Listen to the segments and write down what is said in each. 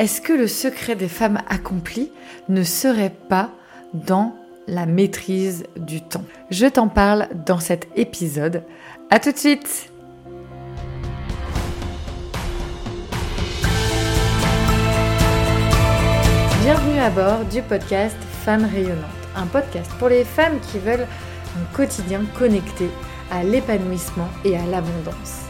Est-ce que le secret des femmes accomplies ne serait pas dans la maîtrise du temps? Je t'en parle dans cet épisode. A tout de suite! Bienvenue à bord du podcast Femmes rayonnantes, un podcast pour les femmes qui veulent un quotidien connecté à l'épanouissement et à l'abondance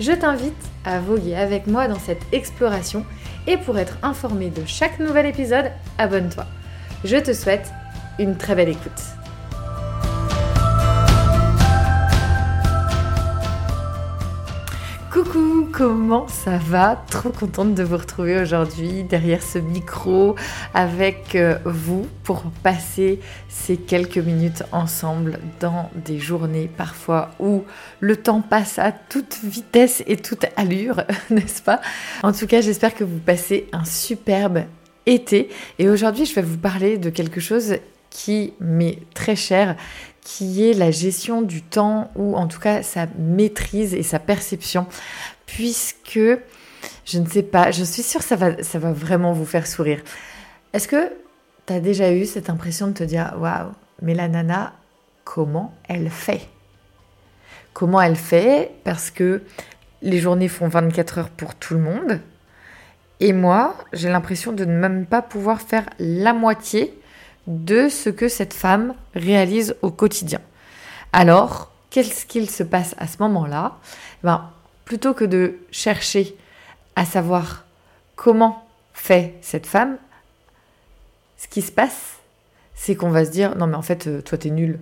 je t'invite à voguer avec moi dans cette exploration et pour être informé de chaque nouvel épisode, abonne-toi. Je te souhaite une très belle écoute. Comment ça va? Trop contente de vous retrouver aujourd'hui derrière ce micro avec euh, vous pour passer ces quelques minutes ensemble dans des journées parfois où le temps passe à toute vitesse et toute allure, n'est-ce pas? En tout cas, j'espère que vous passez un superbe été. Et aujourd'hui, je vais vous parler de quelque chose qui m'est très cher, qui est la gestion du temps ou en tout cas sa maîtrise et sa perception puisque je ne sais pas, je suis sûre que ça va, ça va vraiment vous faire sourire. Est-ce que tu as déjà eu cette impression de te dire waouh, mais la nana, comment elle fait? Comment elle fait? Parce que les journées font 24 heures pour tout le monde. Et moi, j'ai l'impression de ne même pas pouvoir faire la moitié de ce que cette femme réalise au quotidien. Alors, qu'est-ce qu'il se passe à ce moment-là? Ben, Plutôt que de chercher à savoir comment fait cette femme, ce qui se passe, c'est qu'on va se dire non mais en fait, euh, toi t'es nul.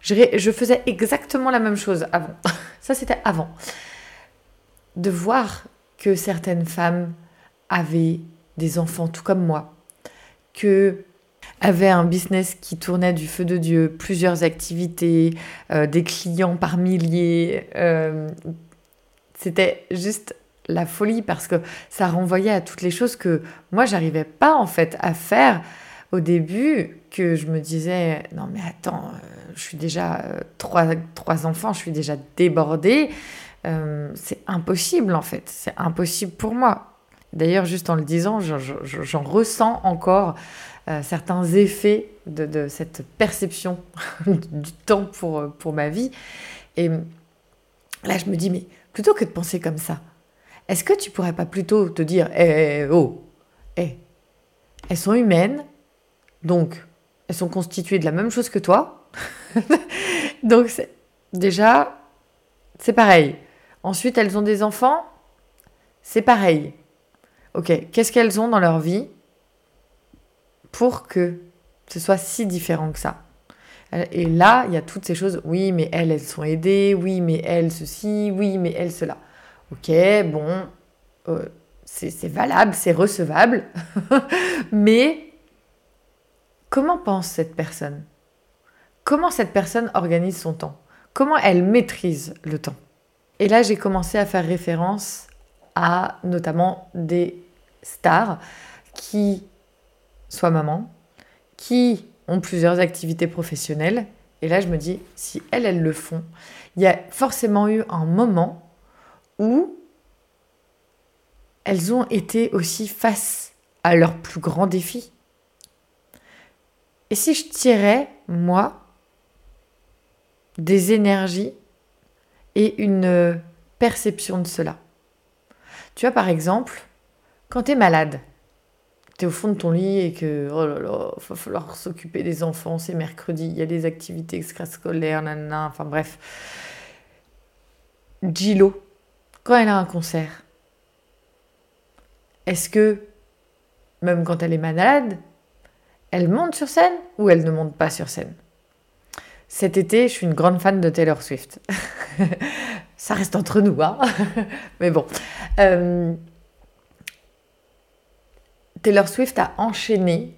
Je, je faisais exactement la même chose avant. Ça c'était avant. De voir que certaines femmes avaient des enfants tout comme moi, que avait un business qui tournait du feu de Dieu, plusieurs activités, euh, des clients par milliers. Euh, c'était juste la folie parce que ça renvoyait à toutes les choses que moi j'arrivais pas en fait à faire. Au début que je me disais non mais attends euh, je suis déjà trois, trois enfants je suis déjà débordée. C'est impossible en fait. C'est impossible pour moi. D'ailleurs juste en le disant j'en ressens encore euh, certains effets de, cette perception du temps pour, pour ma vie. Et là, je me dis, mais plutôt que de penser comme ça, est-ce que tu pourrais pas plutôt te dire, eh, eh oh, eh, elles sont humaines, donc elles sont constituées de la même chose que toi. donc déjà, c'est pareil. Ensuite, elles ont des enfants, c'est pareil. Ok, qu'est-ce qu'elles ont dans leur vie? Pour que ce soit si différent que ça. Et là, il y a toutes ces choses. Oui, mais elles, elles sont aidées. Oui, mais elles, ceci. Oui, mais elles, cela. Ok, bon, euh, c'est valable, c'est recevable. mais comment pense cette personne? Comment cette personne organise son temps? Comment elle maîtrise le temps? Et là, j'ai commencé à faire référence à notamment des stars qui soit maman, qui ont plusieurs activités professionnelles. Et là, je me dis, si elles, elles le font, il y a forcément eu un moment où elles ont été aussi face à leurs plus grands défis. Et si je tirais, moi, des énergies et une perception de cela. Tu vois, par exemple, quand tu es malade, au fond de ton lit et que, oh là là, va falloir s'occuper des enfants, c'est mercredi, il y a des activités extrascolaires, nanana, enfin bref. Gilo, quand elle a un concert, est-ce que, même quand elle est malade, elle monte sur scène ou elle ne monte pas sur scène? Cet été, je suis une grande fan de Taylor Swift. Ça reste entre nous, hein Mais bon. Euh, Taylor Swift a enchaîné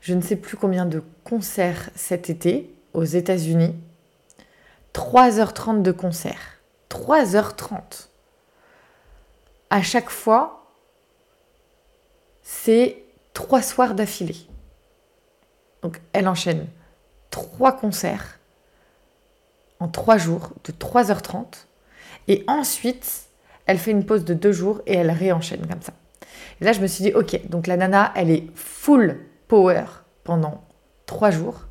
je ne sais plus combien de concerts cet été aux États-Unis. 3h30 de concert. 3h30. À chaque fois, c'est trois soirs d'affilée. Donc elle enchaîne trois concerts en trois jours de 3h30. Et ensuite, elle fait une pause de deux jours et elle réenchaîne comme ça. Et là, je me suis dit, ok, donc la nana, elle est full power pendant trois jours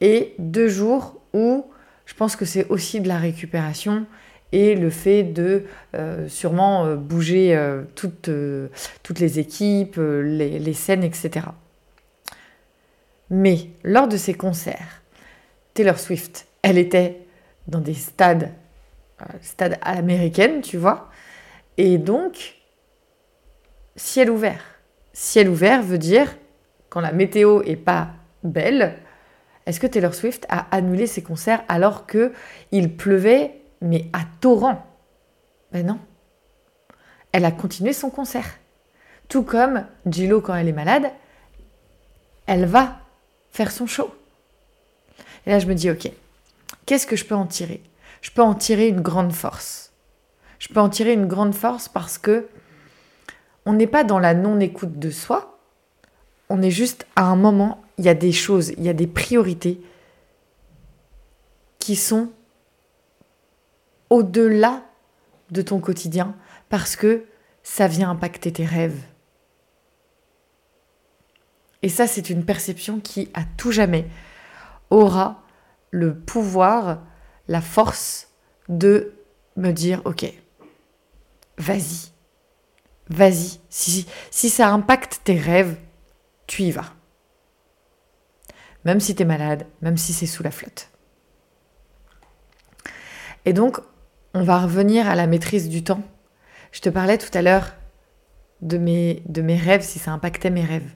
et deux jours où je pense que c'est aussi de la récupération et le fait de euh, sûrement euh, bouger euh, toutes, toutes, les équipes, les, les, scènes, etc. Mais lors de ces concerts, Taylor Swift, elle était dans des stades, stades américaines, tu vois, et donc ciel ouvert. Ciel ouvert veut dire quand la météo est pas belle, est-ce que Taylor Swift a annulé ses concerts alors que il pleuvait mais à torrent? Ben non. Elle a continué son concert. Tout comme Gillo quand elle est malade, elle va faire son show. Et là je me dis OK. Qu'est-ce que je peux en tirer? Je peux en tirer une grande force. Je peux en tirer une grande force parce que on n'est pas dans la non-écoute de soi, on est juste à un moment, il y a des choses, il y a des priorités qui sont au-delà de ton quotidien parce que ça vient impacter tes rêves. Et ça, c'est une perception qui, à tout jamais, aura le pouvoir, la force de me dire, ok, vas-y, vas-y. Si, si ça impacte tes rêves, tu y vas. Même si tu es malade, même si c'est sous la flotte. Et donc, on va revenir à la maîtrise du temps. Je te parlais tout à l'heure de mes, de mes rêves, si ça impactait mes rêves.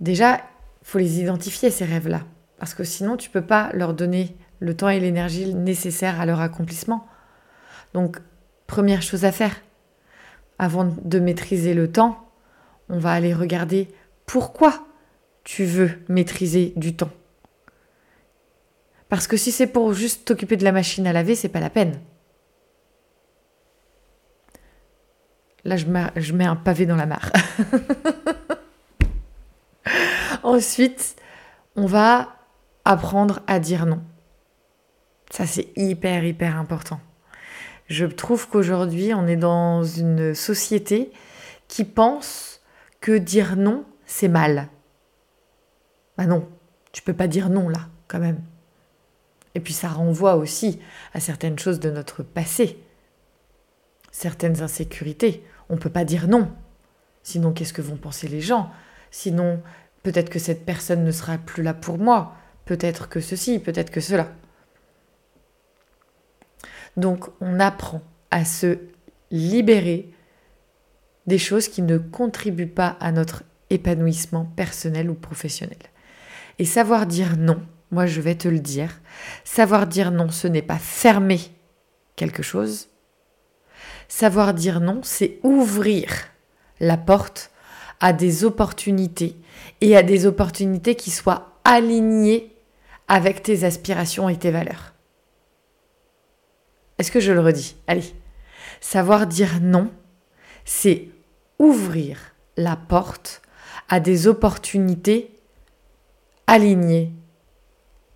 Déjà, faut les identifier, ces rêves-là. Parce que sinon, tu peux pas leur donner le temps et l'énergie nécessaires à leur accomplissement. Donc, première chose à faire, avant de maîtriser le temps, on va aller regarder pourquoi tu veux maîtriser du temps. Parce que si c'est pour juste t'occuper de la machine à laver, c'est pas la peine. Là, je mets, un pavé dans la mare. Ensuite, on va apprendre à dire non. Ça, c'est hyper, hyper important. Je trouve qu'aujourd'hui, on est dans une société qui pense que dire non, c'est mal. Bah non, tu peux pas dire non là, quand même. Et puis ça renvoie aussi à certaines choses de notre passé, certaines insécurités. On ne peut pas dire non. Sinon, qu'est-ce que vont penser les gens? Sinon, peut-être que cette personne ne sera plus là pour moi. Peut-être que ceci, peut-être que cela. Donc, on apprend à se libérer des choses qui ne contribuent pas à notre épanouissement personnel ou professionnel. Et savoir dire non, moi je vais te le dire, savoir dire non, ce n'est pas fermer quelque chose. Savoir dire non, c'est ouvrir la porte à des opportunités et à des opportunités qui soient alignées avec tes aspirations et tes valeurs. Est-ce que je le redis? Allez. Savoir dire non, c'est ouvrir la porte à des opportunités alignées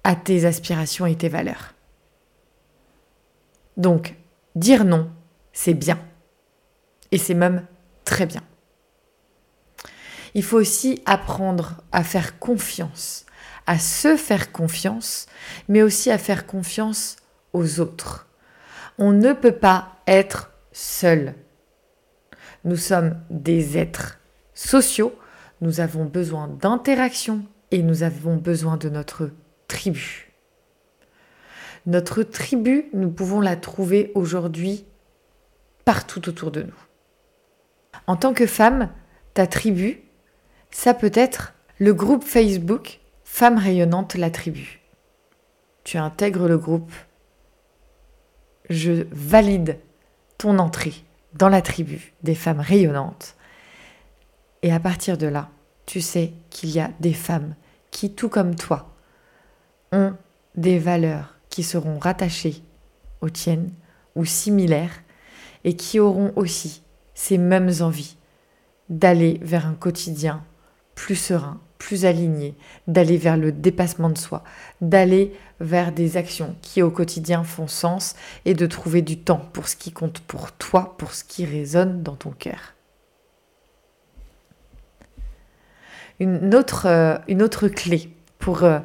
à tes aspirations et tes valeurs. Donc, dire non, c'est bien. Et c'est même très bien. Il faut aussi apprendre à faire confiance, à se faire confiance, mais aussi à faire confiance aux autres. On ne peut pas être seul. Nous sommes des êtres sociaux nous avons besoin d'interaction et nous avons besoin de notre tribu. Notre tribu, nous pouvons la trouver aujourd'hui partout autour de nous. En tant que femme, ta tribu, ça peut être le groupe Facebook Femmes rayonnantes la tribu. Tu intègres le groupe, je valide ton entrée dans la tribu des femmes rayonnantes. Et à partir de là, tu sais qu'il y a des femmes qui, tout comme toi, ont des valeurs qui seront rattachées aux tiennes ou similaires et qui auront aussi ces mêmes envies d'aller vers un quotidien plus serein, plus aligné, d'aller vers le dépassement de soi, d'aller vers des actions qui au quotidien font sens et de trouver du temps pour ce qui compte pour toi, pour ce qui résonne dans ton cœur. Une autre, euh, une clé pour euh,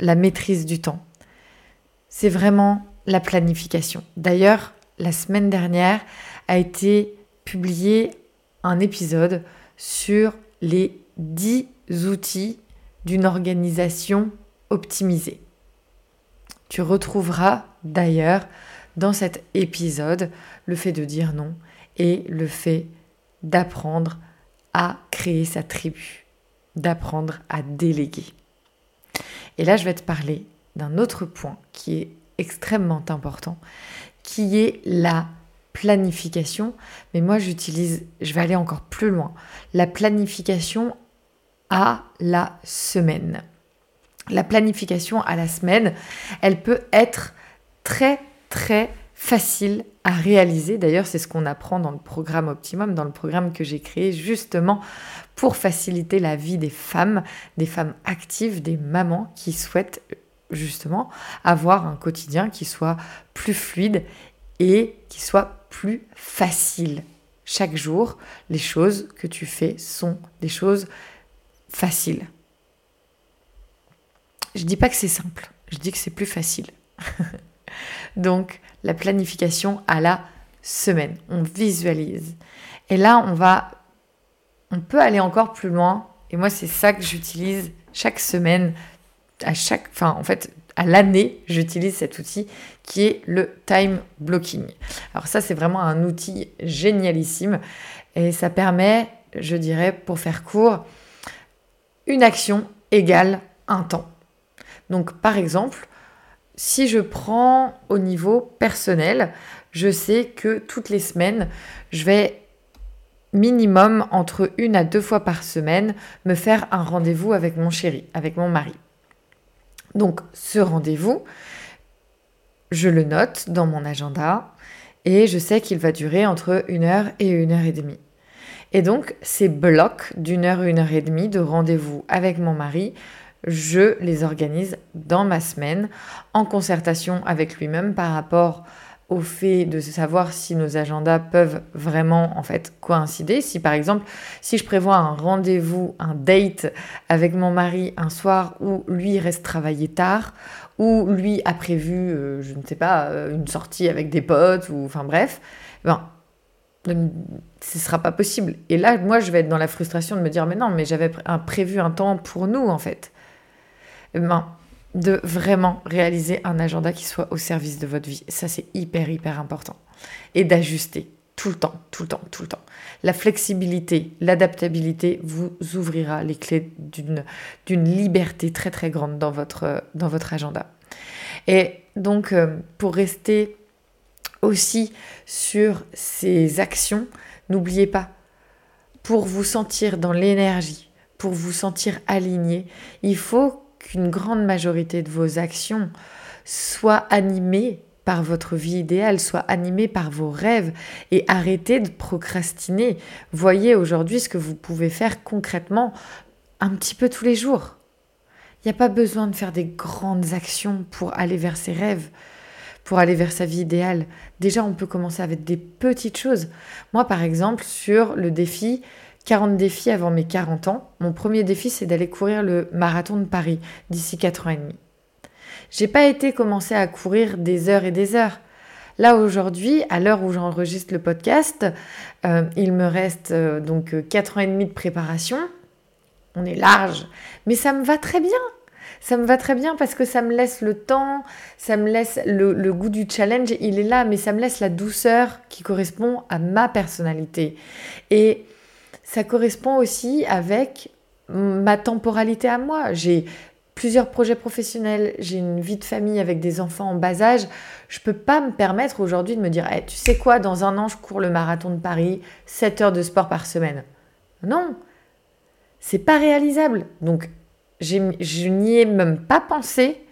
la maîtrise du temps, c'est vraiment la planification. D'ailleurs, la semaine dernière a été publié un épisode sur les 10 outils d'une organisation optimisée. Tu retrouveras d'ailleurs dans cet épisode le fait de dire non et le fait d'apprendre à créer sa tribu, d'apprendre à déléguer. Et là, je vais te parler d'un autre point qui est extrêmement important, qui est la planification. Mais moi, j'utilise, je vais aller encore plus loin, la planification la semaine. La planification à la semaine, elle peut être très très facile à réaliser. D'ailleurs, c'est ce qu'on apprend dans le programme Optimum, dans le programme que j'ai créé justement pour faciliter la vie des femmes, des femmes actives, des mamans qui souhaitent justement avoir un quotidien qui soit plus fluide et qui soit plus facile. Chaque jour, les choses que tu fais sont des choses facile. Je dis pas que c'est simple, je dis que c'est plus facile. Donc la planification à la semaine, on visualise. Et là, on va on peut aller encore plus loin et moi c'est ça que j'utilise chaque semaine à chaque enfin en fait à l'année, j'utilise cet outil qui est le time blocking. Alors ça c'est vraiment un outil génialissime et ça permet, je dirais pour faire court, une action égale un temps. Donc par exemple, si je prends au niveau personnel, je sais que toutes les semaines, je vais minimum entre une à deux fois par semaine me faire un rendez-vous avec mon chéri, avec mon mari. Donc ce rendez-vous, je le note dans mon agenda et je sais qu'il va durer entre une heure et une heure et demie. Et donc, ces blocs d'une heure, une heure et demie de rendez-vous avec mon mari, je les organise dans ma semaine en concertation avec lui-même par rapport au fait de savoir si nos agendas peuvent vraiment en fait coïncider. Si par exemple, si je prévois un rendez-vous, un date avec mon mari un soir où lui reste travailler tard, ou lui a prévu, euh, je ne sais pas, euh, une sortie avec des potes, ou enfin bref, ben ce sera pas possible. Et là, moi, je vais être dans la frustration de me dire, mais non, mais j'avais prévu un temps pour nous, en fait. Ben, de vraiment réaliser un agenda qui soit au service de votre vie. Ça, c'est hyper, hyper important. Et d'ajuster tout le temps, tout le temps, tout le temps. La flexibilité, l'adaptabilité vous ouvrira les clés d'une liberté très, très grande dans votre, dans votre agenda. Et donc, euh, pour rester aussi sur ces actions, n'oubliez pas, pour vous sentir dans l'énergie, pour vous sentir aligné, il faut qu'une grande majorité de vos actions soient animées par votre vie idéale, soient animées par vos rêves et arrêtez de procrastiner. Voyez aujourd'hui ce que vous pouvez faire concrètement un petit peu tous les jours. Il n'y a pas besoin de faire des grandes actions pour aller vers ses rêves pour aller vers sa vie idéale. Déjà, on peut commencer avec des petites choses. Moi, par exemple, sur le défi 40 défis avant mes 40 ans, mon premier défi, c'est d'aller courir le marathon de Paris d'ici 4 ans et demi. J'ai pas été commencer à courir des heures et des heures. Là aujourd'hui, à l'heure où j'enregistre le podcast, euh, il me reste euh, donc 4 ans et demi de préparation. On est large, mais ça me va très bien ça me va très bien parce que ça me laisse le temps, ça me laisse le, goût du challenge, il est là, mais ça me laisse la douceur qui correspond à ma personnalité. Et ça correspond aussi avec ma temporalité à moi. J'ai plusieurs projets professionnels, j'ai une vie de famille avec des enfants en bas âge. Je peux pas me permettre aujourd'hui de me dire, tu sais quoi, dans un an, je cours le marathon de Paris, 7 heures de sport par semaine. Non, c'est pas réalisable. Donc, je n'y ai même pas pensé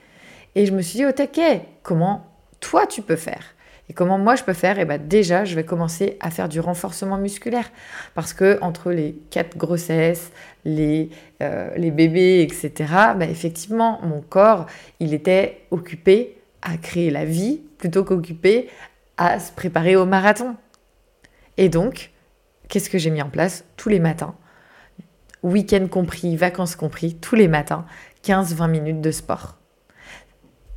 et je me suis dit, au taquet, comment toi tu peux faire? Et comment moi je peux faire? Et bien déjà, je vais commencer à faire du renforcement musculaire. Parce que entre les quatre grossesses, les, euh, les bébés, etc., ben effectivement, mon corps, il était occupé à créer la vie plutôt qu'occupé à se préparer au marathon. Et donc, qu'est-ce que j'ai mis en place tous les matins? Week-end compris, vacances compris, tous les matins, 15-20 minutes de sport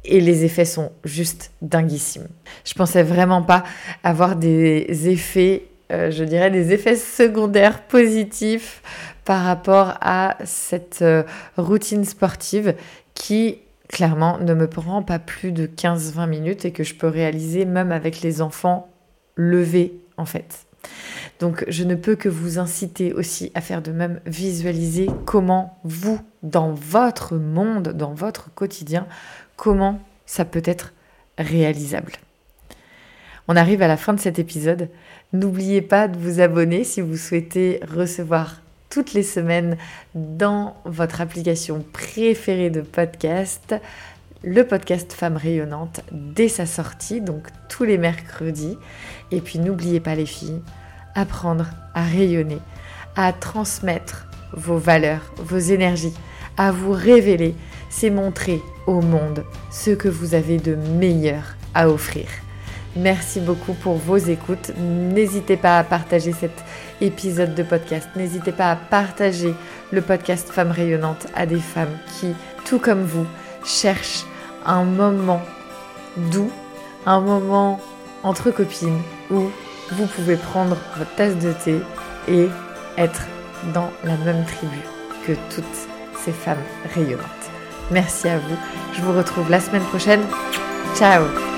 et les effets sont juste dinguissimes. Je pensais vraiment pas avoir des effets, euh, je dirais des effets secondaires positifs par rapport à cette euh, routine sportive qui clairement ne me prend pas plus de 15-20 minutes et que je peux réaliser même avec les enfants levés en fait. Donc je ne peux que vous inciter aussi à faire de même, visualiser comment vous, dans votre monde, dans votre quotidien, comment ça peut être réalisable. On arrive à la fin de cet épisode. N'oubliez pas de vous abonner si vous souhaitez recevoir toutes les semaines dans votre application préférée de podcast le podcast Femmes rayonnantes dès sa sortie, donc tous les mercredis. Et puis n'oubliez pas les filles, apprendre à rayonner, à transmettre vos valeurs, vos énergies, à vous révéler, c'est montrer au monde ce que vous avez de meilleur à offrir. Merci beaucoup pour vos écoutes. N'hésitez pas à partager cet épisode de podcast. N'hésitez pas à partager le podcast Femmes rayonnantes à des femmes qui, tout comme vous, cherchent un moment doux, un moment entre copines où vous pouvez prendre votre tasse de thé et être dans la même tribu que toutes ces femmes rayonnantes. Merci à vous. Je vous retrouve la semaine prochaine. Ciao